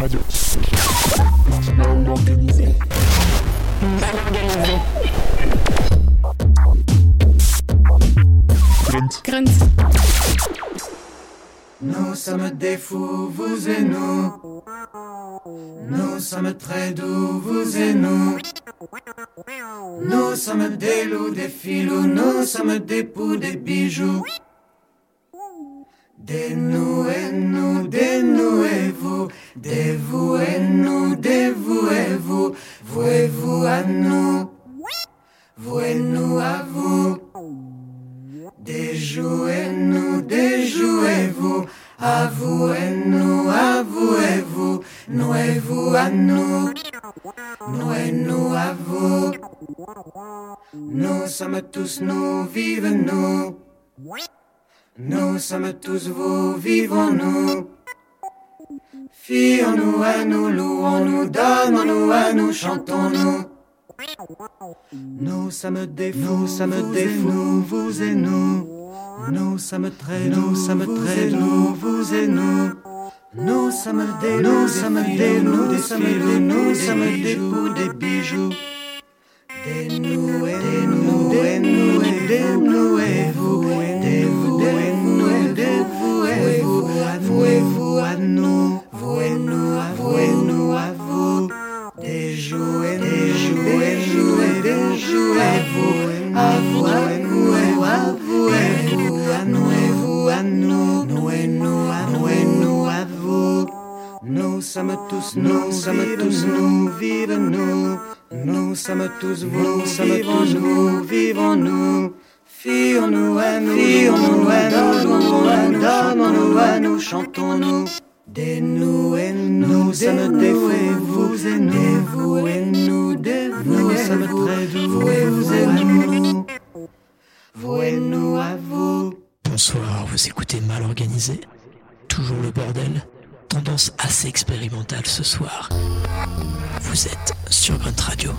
Radio. Mal organisé. Mal organisé. Grunt. Grunt. Nous sommes des fous, vous et nous. Nous sommes très doux, vous et nous. Nous sommes des loups, des filous, nous sommes des poux, des bijoux. Dénouez-nous, dénouez-vous, dévouez-nous, dévouez-vous, vouez-vous à nous, vouez-nous à vous? Déjouez-nous, déjouez-vous, avouez-nous, avouez-vous, nouez-vous à nous, nouez-nous à vous? Nous sommes tous nous, vive nous. Nous sommes tous vous, vivons-nous. Fions-nous à nous, louons-nous, donnons-nous à nous, chantons-nous. Nous sommes des fous, nous sommes des fous, vous et nous. Nous sommes très nous sommes très doux, vous et nous. Nous sommes des nous sommes des nous, des sommes des nous sommes des poux, des bijoux. Des nous et des nous, des nous et des nous et vous sommes tous nous, nous sommes tous nous, vive nous. Nous sommes tous vous, nous sommes tous nous, vivons-nous. Fions-nous à nous, fions-nous à nous, à nous, donnons-nous à nous, chantons-nous. Des nous et nous, nous sommes des vous et nous, des vous et nous, des vous nous sommes très doux, vous et vous et nous, vous et nous à vous. Bonsoir, vous écoutez Mal Organisé. Toujours le bordel. Tendance assez expérimentale ce soir. Vous êtes sur Grunt Radio.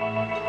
Música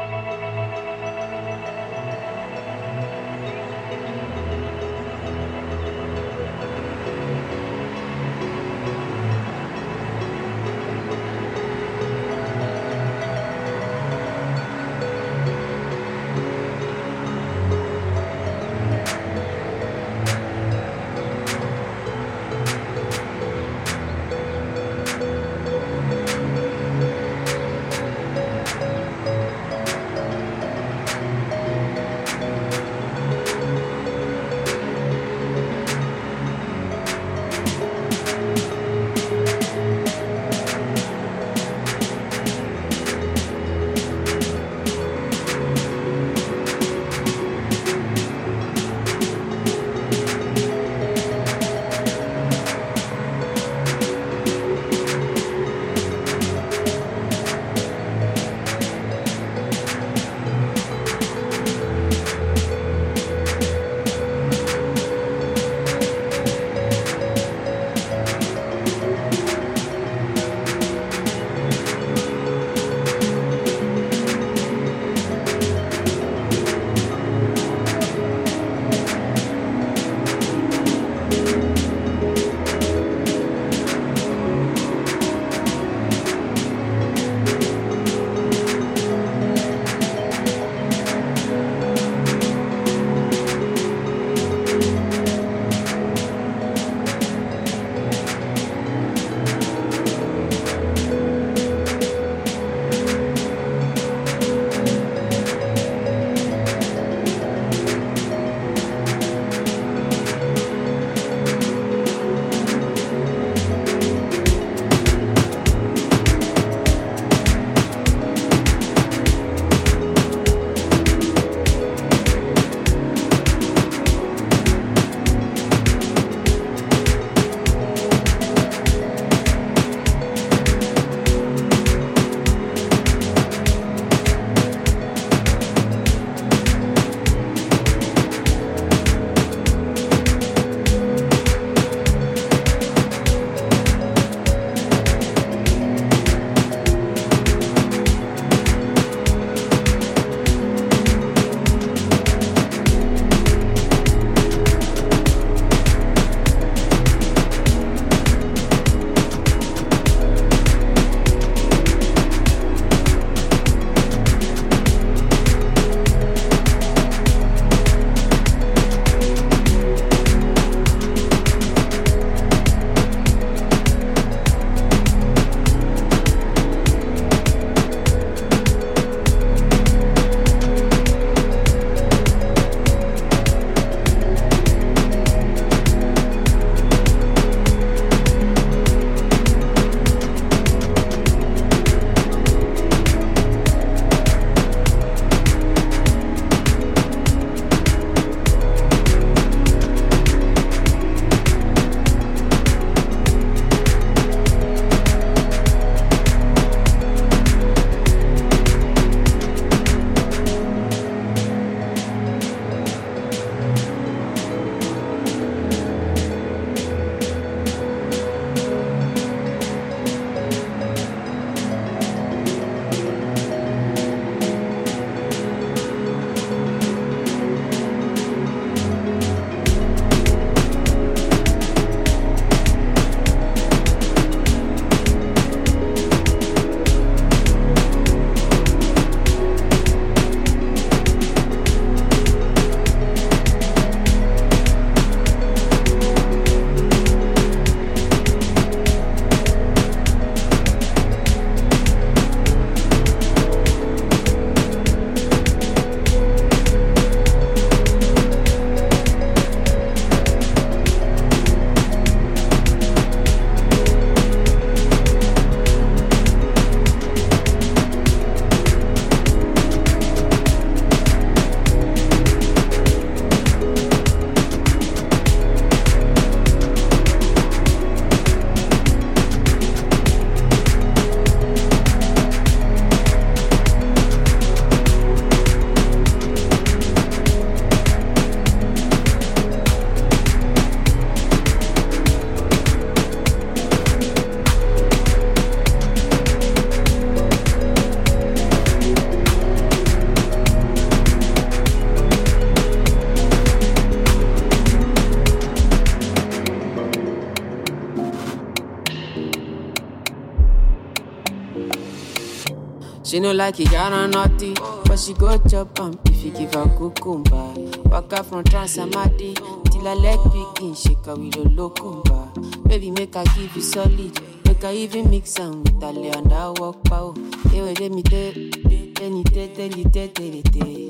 She no like it, got on naughty. But she go chop am if you give her cucumber. Waka from Transamadi till her leg begin shake her with a locumba. Baby, make her give you solid. Make her even mix am with her lay and I walk pow. Hey, wait, let me tell Tell tell tell tell tell tell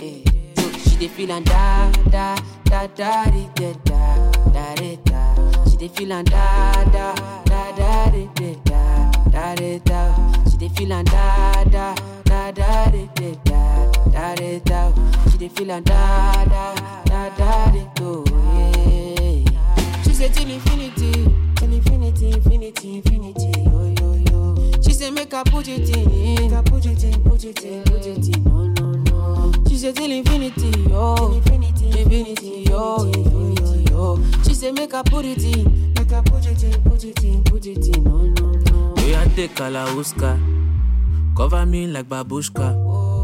Eh. So she dey feel and da da da da da da da da da. She dey feel and da da da da da da da da. She dey feel and da da. She dey feel and da da da da oh yeah. She say till infinity, till infinity, infinity, infinity, yo yo yo. She say make I put it in, make I put it in, put it in, put it in, no no no. She say till infinity, yo, infinity, infinity, yo, infinity, yo. She say make I put it in, make I put it in, put it in, put it in, no no no. We are take Kalauska. Cover me like babushka. Oh.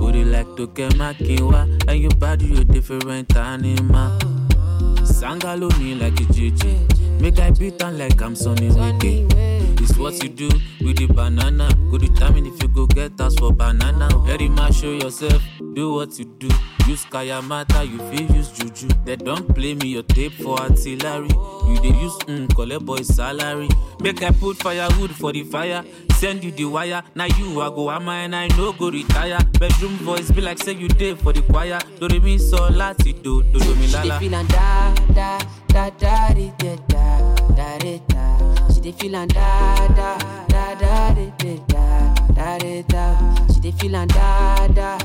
Booty like Tokemakiwa. And your body a different animal. Sangalo me like a JJ. Make I beat on like I'm Sonny Wiki. It's what you do with the banana. Go determine if you go get us for banana. Very much show yourself. Do what you do. Use Kayamata, you feel use Juju. They don't play me your tape for artillery. You they use mm, collect boy salary. Make I put firewood for the fire. Send you the wire. Now you I go ama and I no go retire. Bedroom voice be like say you did for the choir. Do re mi so lati do do mi She dey lala. feel and da da da da di, da da da da. She dey feel and da da da da di, da da da da. She dey feel and da da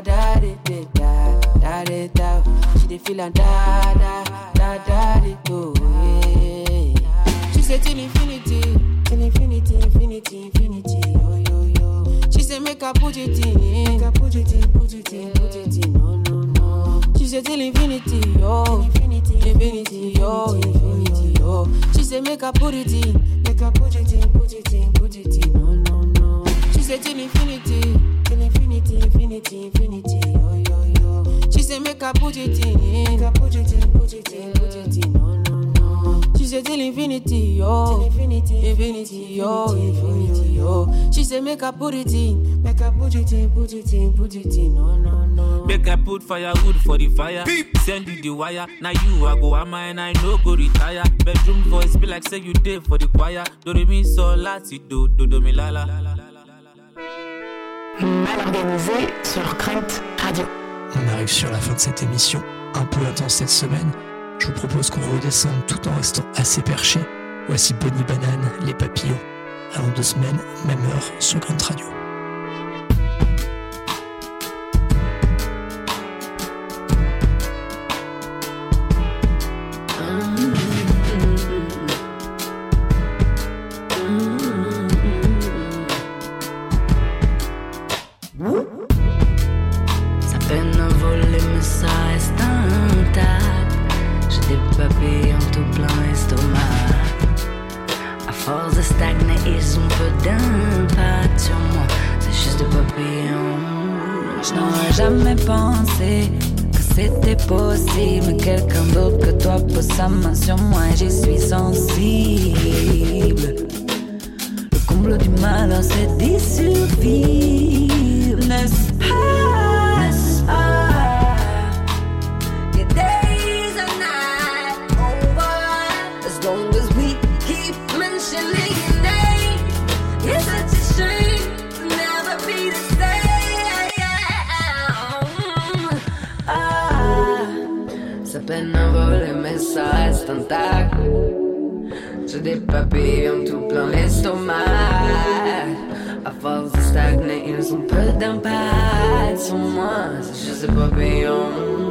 da da di, da da da da. She dey feel da da da da oh yeah. She say till infinity, till infinity, infinity, infinity, yo yo yo. She say make I put it in, make I put it in, put it in, put it in, no no no. She say till infinity, yo, infinity, infinity, yo, infinity, yo. She say make I put it in, make I put it in, put it in, put it in, no no no. She say till infinity, infinity, infinity, infinity, yo yo yo. She say make I put it in, make I put it in, put it in, put it in, no no no. She say till infinity, yo, till infinity, infinity, yo, infinity, yo. She say make I put it in, make I put it in, put it in, put it in, no no no. Make I put firewood for the fire. Send you the wire. Now you I go ama and I no go retire. Bedroom voice be like say you did for the choir. Do re mi so lati do do do mi lala. Mal organisé sur Crainte Radio. On arrive sur la fin de cette émission, un peu intense cette semaine. Je vous propose qu'on redescende tout en restant assez perché. Voici Bonnie Banane, les papillons. Avant deux semaines, même heure sur Grande Radio. consommation, moi j'y suis sensible. Intact. J'ai des papillons tout plein l'estomac. À force de stagner, ils ont peu d'impact sur moi. C'est juste des papillons.